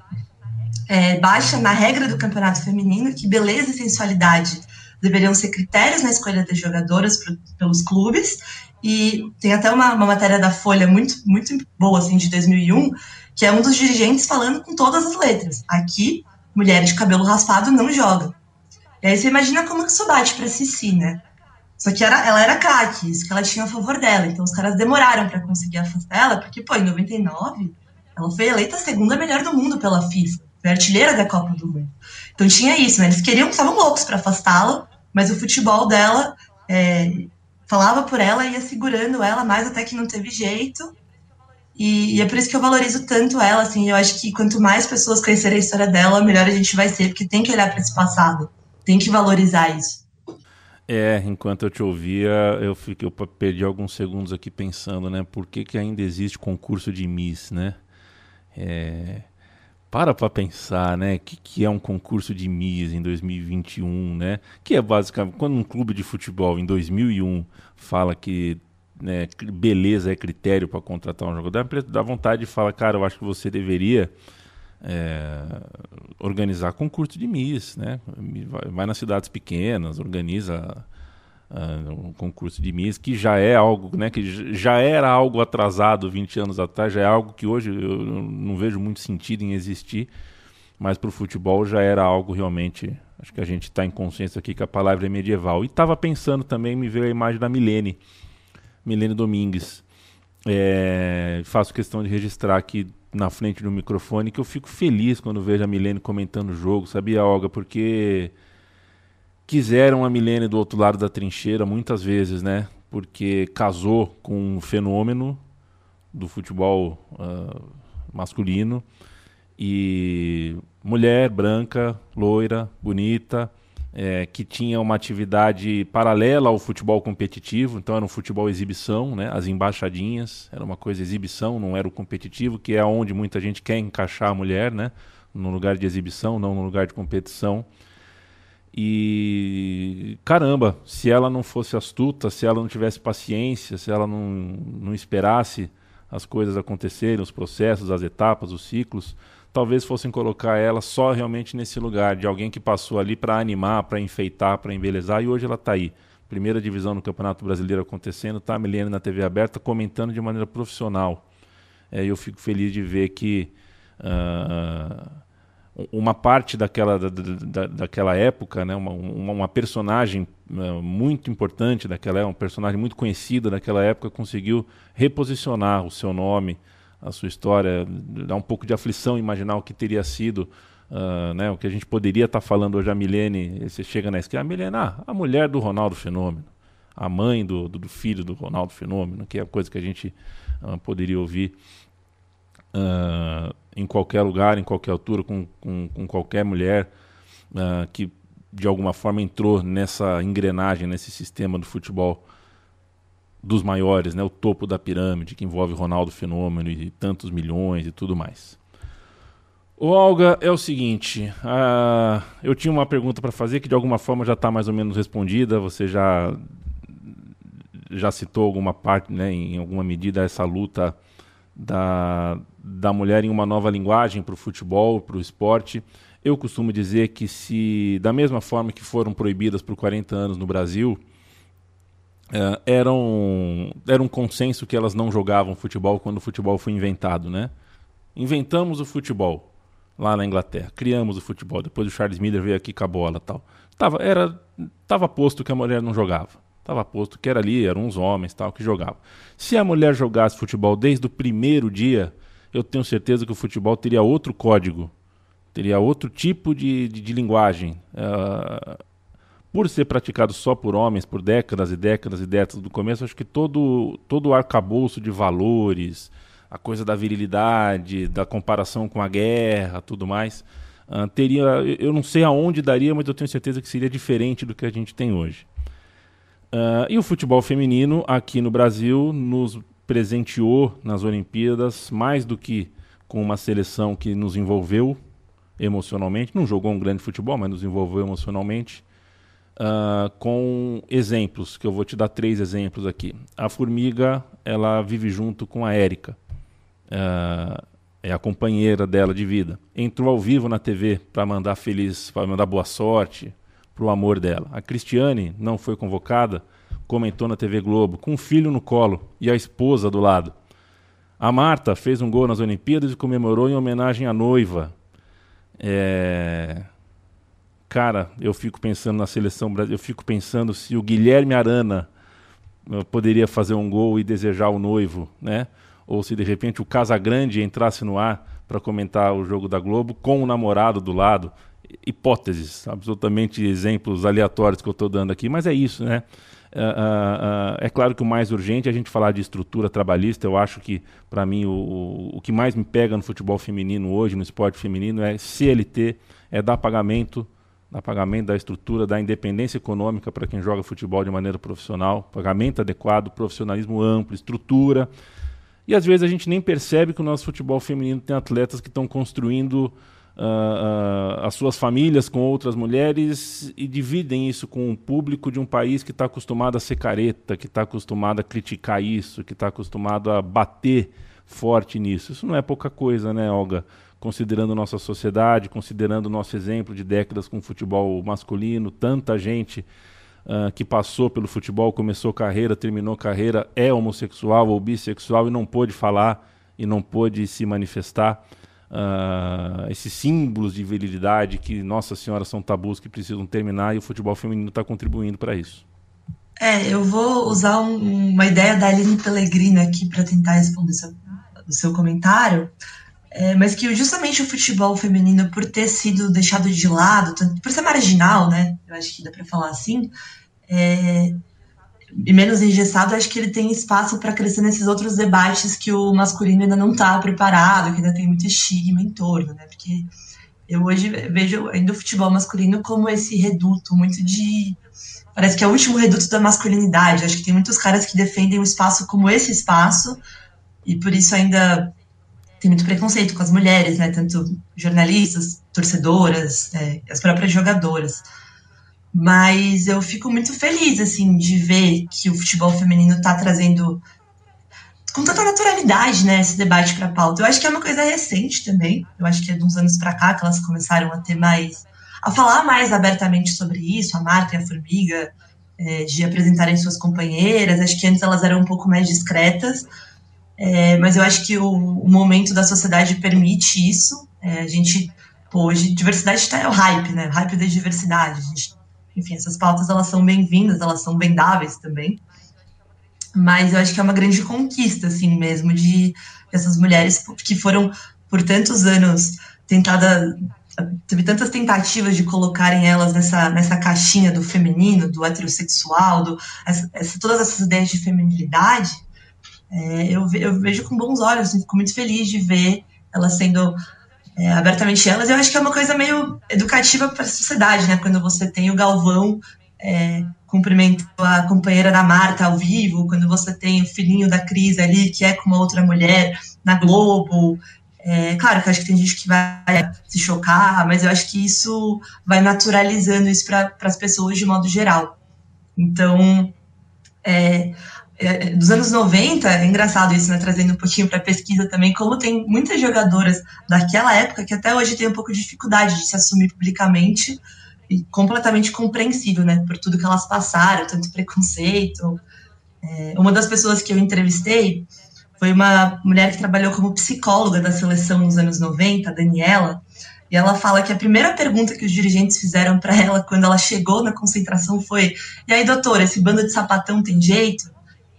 é, baixa na regra do campeonato feminino que beleza e sensualidade deveriam ser critérios na escolha das jogadoras pro, pelos clubes. E tem até uma, uma, matéria da Folha muito, muito boa, assim, de 2001, que é um dos dirigentes falando com todas as letras. Aqui, mulher de cabelo raspado não joga. E aí você imagina como isso bate pra Cici, né? Só que era, ela era craque, isso que ela tinha a favor dela. Então os caras demoraram para conseguir afastar ela, porque, pô, em 99, ela foi eleita a segunda melhor do mundo pela FIFA. Foi artilheira da Copa do Mundo. Então tinha isso, né? Eles queriam, estavam loucos para afastá-la, mas o futebol dela é, falava por ela e ia segurando ela mais até que não teve jeito. E, e, é por isso que eu valorizo tanto ela, assim, eu acho que quanto mais pessoas conhecerem a história dela, melhor a gente vai ser, porque tem que olhar para esse passado, tem que valorizar isso. É, enquanto eu te ouvia, eu fiquei, eu perdi alguns segundos aqui pensando, né, por que, que ainda existe concurso de Miss, né? É, para para pensar, né? O que, que é um concurso de Miss em 2021, né? Que é basicamente quando um clube de futebol em 2001 fala que né, beleza é critério para contratar um jogador, dá vontade de falar, cara, eu acho que você deveria é, organizar concurso de Miss, né? Vai, vai nas cidades pequenas, organiza uh, um concurso de Miss, que já é algo, né, que já era algo atrasado 20 anos atrás, já é algo que hoje eu não vejo muito sentido em existir, mas para o futebol já era algo realmente. Acho que a gente está em consciência aqui que a palavra é medieval. E estava pensando também, me veio a imagem da Milene, Milene Domingues. É, faço questão de registrar aqui na frente do microfone que eu fico feliz quando vejo a Milene comentando o jogo, sabia, Olga? Porque quiseram a Milene do outro lado da trincheira muitas vezes, né? Porque casou com um fenômeno do futebol uh, masculino e mulher branca, loira, bonita, é, que tinha uma atividade paralela ao futebol competitivo, então era um futebol exibição, né? As embaixadinhas, era uma coisa exibição, não era o competitivo, que é onde muita gente quer encaixar a mulher, né? No lugar de exibição, não no lugar de competição. E caramba, se ela não fosse astuta, se ela não tivesse paciência, se ela não, não esperasse as coisas acontecerem, os processos, as etapas, os ciclos, talvez fossem colocar ela só realmente nesse lugar de alguém que passou ali para animar, para enfeitar, para embelezar e hoje ela está aí. Primeira divisão no Campeonato Brasileiro acontecendo, tá a Milene na TV aberta comentando de maneira profissional. É, eu fico feliz de ver que uh, uma parte daquela, da, da, daquela época, né, uma, uma personagem uh, muito importante daquela época, um personagem muito conhecido daquela época, conseguiu reposicionar o seu nome, a sua história, dá um pouco de aflição imaginar o que teria sido, uh, né, o que a gente poderia estar tá falando hoje a Milene, você chega na esquina, a Milene, ah, a mulher do Ronaldo Fenômeno, a mãe do, do, do filho do Ronaldo Fenômeno, que é a coisa que a gente uh, poderia ouvir uh, em qualquer lugar, em qualquer altura, com, com, com qualquer mulher uh, que de alguma forma entrou nessa engrenagem, nesse sistema do futebol dos maiores, né, o topo da pirâmide, que envolve Ronaldo Fenômeno e tantos milhões e tudo mais. O Olga, é o seguinte, uh, eu tinha uma pergunta para fazer que de alguma forma já está mais ou menos respondida, você já já citou alguma parte, né, em alguma medida essa luta da, da mulher em uma nova linguagem para o futebol, para o esporte. Eu costumo dizer que se, da mesma forma que foram proibidas por 40 anos no Brasil, uh, era, um, era um consenso que elas não jogavam futebol quando o futebol foi inventado, né? Inventamos o futebol lá na Inglaterra, criamos o futebol. Depois o Charles Miller veio aqui com a bola tal. Tava, era, tava posto que a mulher não jogava. Estava posto que era ali, eram uns homens tal que jogavam. Se a mulher jogasse futebol desde o primeiro dia, eu tenho certeza que o futebol teria outro código, teria outro tipo de, de, de linguagem. Uh, por ser praticado só por homens por décadas e décadas e décadas do começo, acho que todo, todo o arcabouço de valores, a coisa da virilidade, da comparação com a guerra, tudo mais. Uh, teria, eu não sei aonde daria, mas eu tenho certeza que seria diferente do que a gente tem hoje. Uh, e o futebol feminino aqui no Brasil nos presenteou nas Olimpíadas mais do que com uma seleção que nos envolveu emocionalmente, não jogou um grande futebol, mas nos envolveu emocionalmente, uh, com exemplos, que eu vou te dar três exemplos aqui. A Formiga, ela vive junto com a Érica, uh, é a companheira dela de vida. Entrou ao vivo na TV para mandar feliz, para mandar boa sorte, para o amor dela. A Cristiane não foi convocada, comentou na TV Globo, com um filho no colo e a esposa do lado. A Marta fez um gol nas Olimpíadas e comemorou em homenagem à noiva. É... Cara, eu fico pensando na seleção brasileira, eu fico pensando se o Guilherme Arana eh, poderia fazer um gol e desejar o noivo, né? Ou se de repente o Casagrande entrasse no ar para comentar o jogo da Globo com o namorado do lado hipóteses, absolutamente exemplos aleatórios que eu estou dando aqui, mas é isso, né? Uh, uh, uh, é claro que o mais urgente é a gente falar de estrutura trabalhista. Eu acho que, para mim, o, o que mais me pega no futebol feminino hoje, no esporte feminino, é CLT, é dar pagamento, dar pagamento da estrutura, da independência econômica para quem joga futebol de maneira profissional, pagamento adequado, profissionalismo amplo, estrutura. E às vezes a gente nem percebe que o nosso futebol feminino tem atletas que estão construindo uh, uh, as suas famílias com outras mulheres e dividem isso com o público de um país que está acostumado a ser careta, que está acostumado a criticar isso, que está acostumado a bater forte nisso. Isso não é pouca coisa, né, Olga? Considerando nossa sociedade, considerando o nosso exemplo de décadas com o futebol masculino, tanta gente uh, que passou pelo futebol, começou carreira, terminou carreira, é homossexual ou bissexual e não pôde falar e não pôde se manifestar uh, esses símbolos de virilidade que, nossa senhora, são tabus que precisam terminar e o futebol feminino está contribuindo para isso. É, eu vou usar um, uma ideia da Aline Pellegrino aqui para tentar responder seu, o seu comentário, é, mas que justamente o futebol feminino, por ter sido deixado de lado, por ser marginal, né? Eu acho que dá para falar assim, é, e menos engessado, acho que ele tem espaço para crescer nesses outros debates que o masculino ainda não está preparado, que ainda tem muito estigma em torno, né? Porque eu hoje vejo ainda o futebol masculino como esse reduto muito de. Parece que é o último reduto da masculinidade. Acho que tem muitos caras que defendem o espaço como esse espaço, e por isso ainda tem muito preconceito com as mulheres, né? Tanto jornalistas, torcedoras, é, as próprias jogadoras. Mas eu fico muito feliz, assim, de ver que o futebol feminino está trazendo com tanta naturalidade, né, esse debate para a pauta. Eu acho que é uma coisa recente também. Eu acho que é de uns anos para cá que elas começaram a ter mais, a falar mais abertamente sobre isso, a Marta e a Formiga, é, de apresentarem suas companheiras. Acho que antes elas eram um pouco mais discretas, é, mas eu acho que o, o, momento da sociedade permite isso. É, a gente, pô, hoje, diversidade está é o hype, né? O hype da diversidade. A gente enfim, essas pautas elas são bem-vindas, elas são vendáveis também. Mas eu acho que é uma grande conquista, assim, mesmo, de essas mulheres que foram por tantos anos tentadas teve tantas tentativas de colocarem elas nessa, nessa caixinha do feminino, do heterossexual, do, essa, essa, todas essas ideias de feminilidade, é, eu, eu, vejo com bons olhos, assim, fico muito feliz de ver elas sendo é, abertamente elas. Eu acho que é uma coisa meio educativa para a sociedade, né? Quando você tem o Galvão é, cumprimento a companheira da Marta ao vivo, quando você tem o filhinho da Cris ali, que é com uma outra mulher na Globo. É, claro que eu acho que tem gente que vai se chocar, mas eu acho que isso vai naturalizando isso para as pessoas de modo geral. Então, é, é, dos anos 90, é engraçado isso, né, trazendo um pouquinho para a pesquisa também, como tem muitas jogadoras daquela época que até hoje tem um pouco de dificuldade de se assumir publicamente, e completamente compreensível, né, por tudo que elas passaram, tanto preconceito. É, uma das pessoas que eu entrevistei foi uma mulher que trabalhou como psicóloga da seleção nos anos 90, a Daniela, e ela fala que a primeira pergunta que os dirigentes fizeram para ela quando ela chegou na concentração foi: E aí, doutora, esse bando de sapatão tem jeito?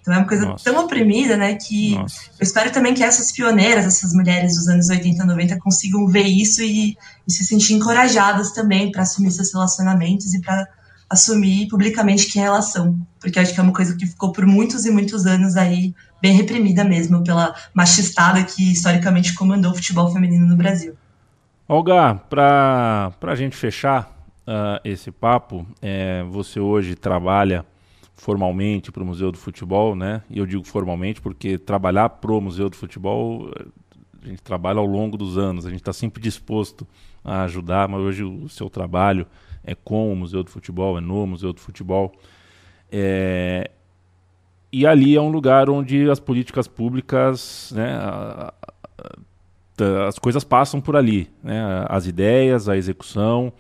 Então é uma coisa Nossa. tão oprimida, né, que Nossa. eu espero também que essas pioneiras, essas mulheres dos anos 80 e 90 consigam ver isso e, e se sentir encorajadas também para assumir seus relacionamentos e para assumir publicamente quem elas são, porque acho que é uma coisa que ficou por muitos e muitos anos aí bem reprimida mesmo pela machistada que historicamente comandou o futebol feminino no Brasil. Olga, para a gente fechar uh, esse papo, é, você hoje trabalha formalmente para o Museu do Futebol, né? E eu digo formalmente porque trabalhar para o Museu do Futebol, a gente trabalha ao longo dos anos, a gente está sempre disposto a ajudar, mas hoje o seu trabalho é com o Museu do Futebol, é no Museu do Futebol. É, e ali é um lugar onde as políticas públicas, né, a, a, as coisas passam por ali, né, as ideias, a execução,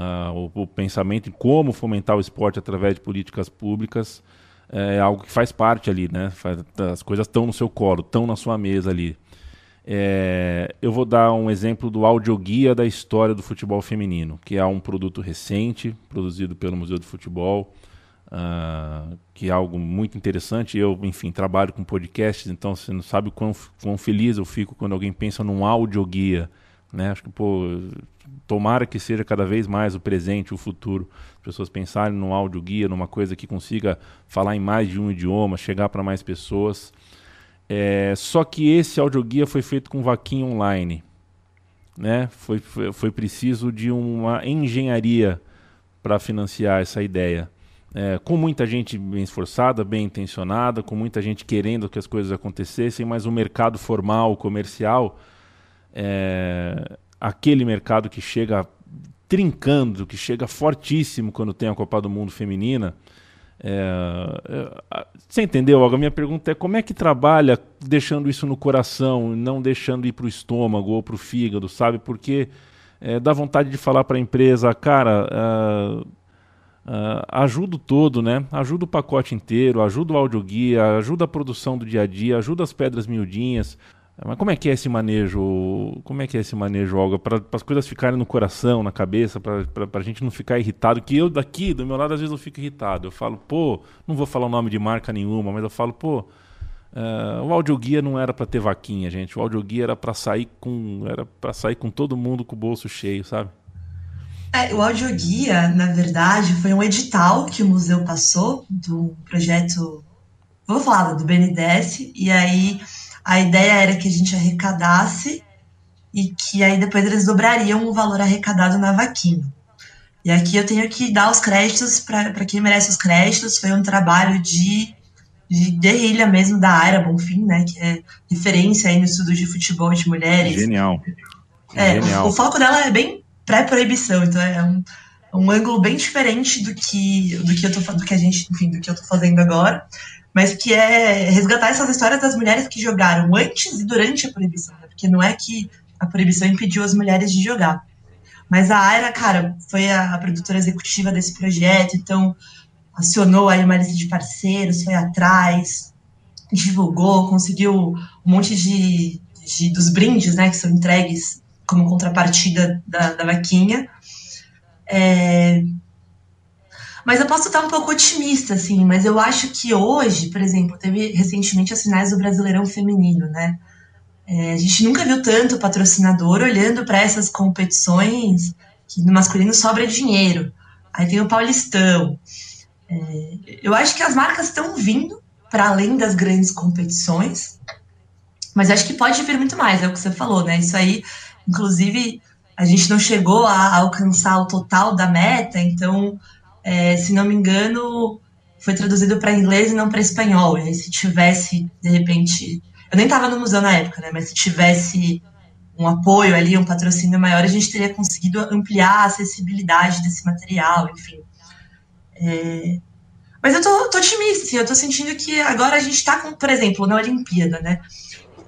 a, o, o, pensamento em como fomentar o esporte através de políticas públicas é algo que faz parte ali, né? As coisas estão no seu colo, estão na sua mesa ali. É, eu vou dar um exemplo do audioguia da história do futebol feminino, que é um produto recente, produzido pelo Museu do Futebol, uh, que é algo muito interessante. Eu, enfim, trabalho com podcasts, então você não sabe quão, quão feliz eu fico quando alguém pensa num audioguia. Né? Acho que, pô, tomara que seja cada vez mais o presente, o futuro. As pessoas pensarem num audioguia, numa coisa que consiga falar em mais de um idioma, chegar para mais pessoas. É, só que esse audioguia foi feito com vaquinha online. Né? Foi, foi, foi preciso de uma engenharia para financiar essa ideia. É, com muita gente bem esforçada, bem intencionada, com muita gente querendo que as coisas acontecessem, mas o mercado formal, comercial, é, aquele mercado que chega trincando, que chega fortíssimo quando tem a Copa do Mundo feminina, é, é, você entendeu? A minha pergunta é como é que trabalha deixando isso no coração, não deixando ir para o estômago ou para o fígado, sabe? Porque é, dá vontade de falar para a empresa, cara, uh, uh, ajuda o todo, né? Ajuda o pacote inteiro, ajuda o audioguia, ajuda a produção do dia a dia, ajuda as pedras miudinhas, mas como é que é esse manejo? Como é que é esse manejo, Olga? Para as coisas ficarem no coração, na cabeça, para a gente não ficar irritado. Que eu daqui, do meu lado, às vezes eu fico irritado. Eu falo, pô, não vou falar o nome de marca nenhuma, mas eu falo, pô, uh, o audioguia não era para ter vaquinha, gente. O audioguia era para sair com, era para sair com todo mundo com o bolso cheio, sabe? É, o audioguia, na verdade, foi um edital que o museu passou do projeto, vou falar do BNDES, e aí a ideia era que a gente arrecadasse e que aí depois eles dobrariam o valor arrecadado na vaquinha. E aqui eu tenho que dar os créditos para quem merece os créditos. Foi um trabalho de, de guerrilha mesmo da Aira Bonfim, né, que é referência aí no estudo de futebol de mulheres. Genial. É, Genial. O, o, foco dela é bem pré-proibição, então é um, um ângulo bem diferente do que do que eu tô do que a gente, enfim, do que eu tô fazendo agora mas que é resgatar essas histórias das mulheres que jogaram antes e durante a proibição, né? porque não é que a proibição impediu as mulheres de jogar. Mas a Aira, cara, foi a, a produtora executiva desse projeto, então acionou aí uma lista de parceiros, foi atrás, divulgou, conseguiu um monte de, de dos brindes, né, que são entregues como contrapartida da, da vaquinha. É, mas eu posso estar um pouco otimista, assim, mas eu acho que hoje, por exemplo, teve recentemente as finais do Brasileirão Feminino, né? É, a gente nunca viu tanto patrocinador olhando para essas competições que no masculino sobra dinheiro. Aí tem o Paulistão. É, eu acho que as marcas estão vindo para além das grandes competições, mas acho que pode vir muito mais, é o que você falou, né? Isso aí, inclusive, a gente não chegou a alcançar o total da meta, então é, se não me engano, foi traduzido para inglês e não para espanhol. E se tivesse, de repente. Eu nem estava no museu na época, né? Mas se tivesse um apoio ali, um patrocínio maior, a gente teria conseguido ampliar a acessibilidade desse material, enfim. É... Mas eu tô, tô otimista, eu tô sentindo que agora a gente tá com, por exemplo, na Olimpíada, né?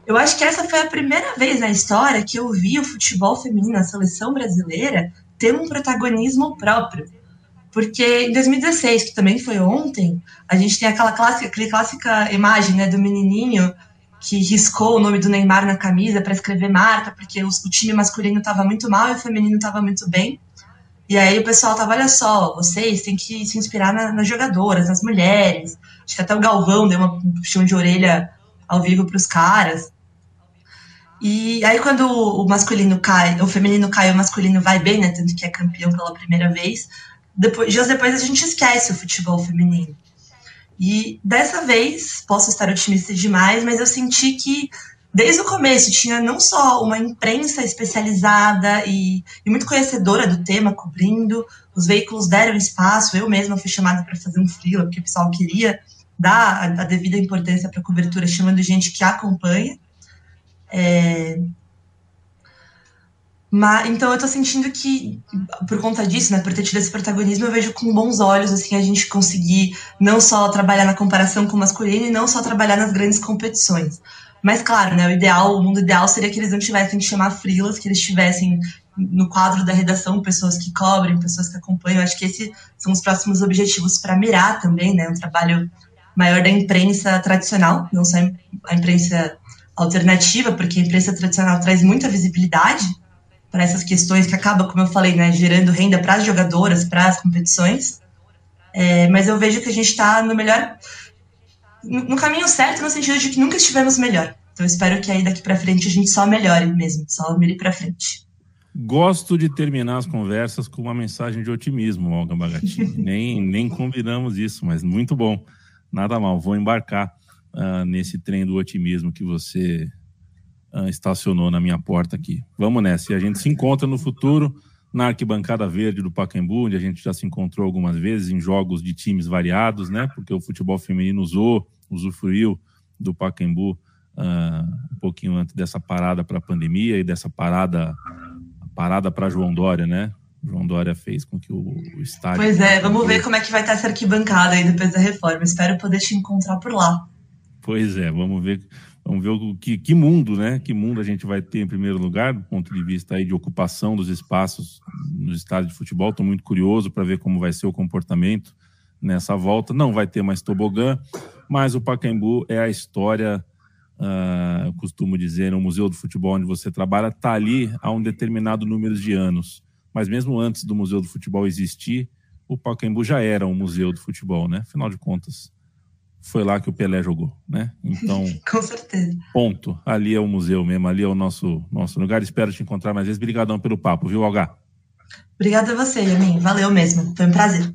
Eu acho que essa foi a primeira vez na história que eu vi o futebol feminino, a seleção brasileira, ter um protagonismo próprio. Porque em 2016, que também foi ontem, a gente tem aquela clássica, aquela clássica imagem né, do menininho que riscou o nome do Neymar na camisa para escrever marca, porque o, o time masculino estava muito mal e o feminino estava muito bem. E aí o pessoal tava, olha só, vocês têm que se inspirar na, nas jogadoras, nas mulheres. Acho que até o Galvão deu uma, um puxão de orelha ao vivo para os caras. E aí quando o masculino cai, o feminino cai, o masculino vai bem, né, tanto que é campeão pela primeira vez, depois, dias depois a gente esquece o futebol feminino. E dessa vez, posso estar otimista demais, mas eu senti que desde o começo tinha não só uma imprensa especializada e, e, muito conhecedora do tema cobrindo, os veículos deram espaço, eu mesma fui chamada para fazer um freela, porque o pessoal queria dar a, a devida importância para a cobertura, chamando gente que acompanha. É, mas, então eu tô sentindo que, por conta disso, né, por ter tido esse protagonismo, eu vejo com bons olhos, assim, a gente conseguir não só trabalhar na comparação com o masculino e não só trabalhar nas grandes competições. Mas, claro, né, o ideal, o mundo ideal seria que eles não tivessem que chamar frilas, que eles tivessem no quadro da redação pessoas que cobrem, pessoas que acompanham. Acho que esses são os próximos objetivos para mirar também, né, um trabalho maior da imprensa tradicional, não só a imprensa alternativa, porque a imprensa tradicional traz muita visibilidade, para essas questões que acaba, como eu falei, né, gerando renda para as jogadoras, para as competições. É, mas eu vejo que a gente está no melhor, no caminho certo, no sentido de que nunca estivemos melhor. Então eu espero que aí daqui para frente a gente só melhore mesmo, só mire para frente. Gosto de terminar as conversas com uma mensagem de otimismo, Olga Bagatini. nem, nem combinamos isso, mas muito bom. Nada mal, vou embarcar uh, nesse trem do otimismo que você uh, estacionou na minha porta aqui. Vamos nessa. E a gente se encontra no futuro na arquibancada verde do Pacaembu, onde a gente já se encontrou algumas vezes em jogos de times variados, né? Porque o futebol feminino usou, usufruiu do Pacaembu uh, um pouquinho antes dessa parada para a pandemia e dessa parada parada para João Dória, né? João Dória fez com que o, o estádio. Pois é, vamos ver como é que vai estar essa arquibancada aí depois da reforma. Espero poder te encontrar por lá. Pois é, vamos ver Vamos ver o que, que mundo, né? Que mundo a gente vai ter em primeiro lugar, do ponto de vista aí de ocupação dos espaços nos estádios de futebol. Estou muito curioso para ver como vai ser o comportamento nessa volta. Não vai ter mais tobogã, mas o Pacaembu é a história, uh, eu costumo dizer, no Museu do Futebol onde você trabalha, está ali há um determinado número de anos. Mas mesmo antes do Museu do Futebol existir, o Pacaembu já era um museu do futebol, né? Afinal de contas, foi lá que o Pelé jogou, né? Então, com certeza. Ponto. Ali é o museu mesmo, ali é o nosso nosso lugar. Espero te encontrar mais vezes. Obrigadão pelo papo, viu, Algar? Obrigada a você, Yamin. Valeu mesmo. Foi um prazer.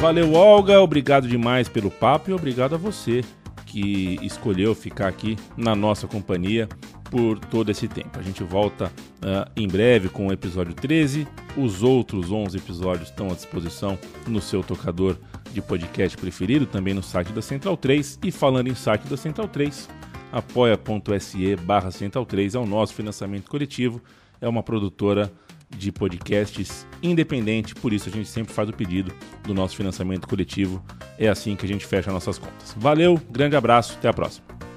Valeu, Olga. Obrigado demais pelo papo e obrigado a você que escolheu ficar aqui na nossa companhia por todo esse tempo. A gente volta uh, em breve com o episódio 13. Os outros 11 episódios estão à disposição no seu tocador de podcast preferido, também no site da Central 3. E falando em site da Central 3, apoia.se barra Central 3 é o nosso financiamento coletivo. É uma produtora de podcasts independente, por isso a gente sempre faz o pedido do nosso financiamento coletivo. É assim que a gente fecha nossas contas. Valeu, grande abraço, até a próxima.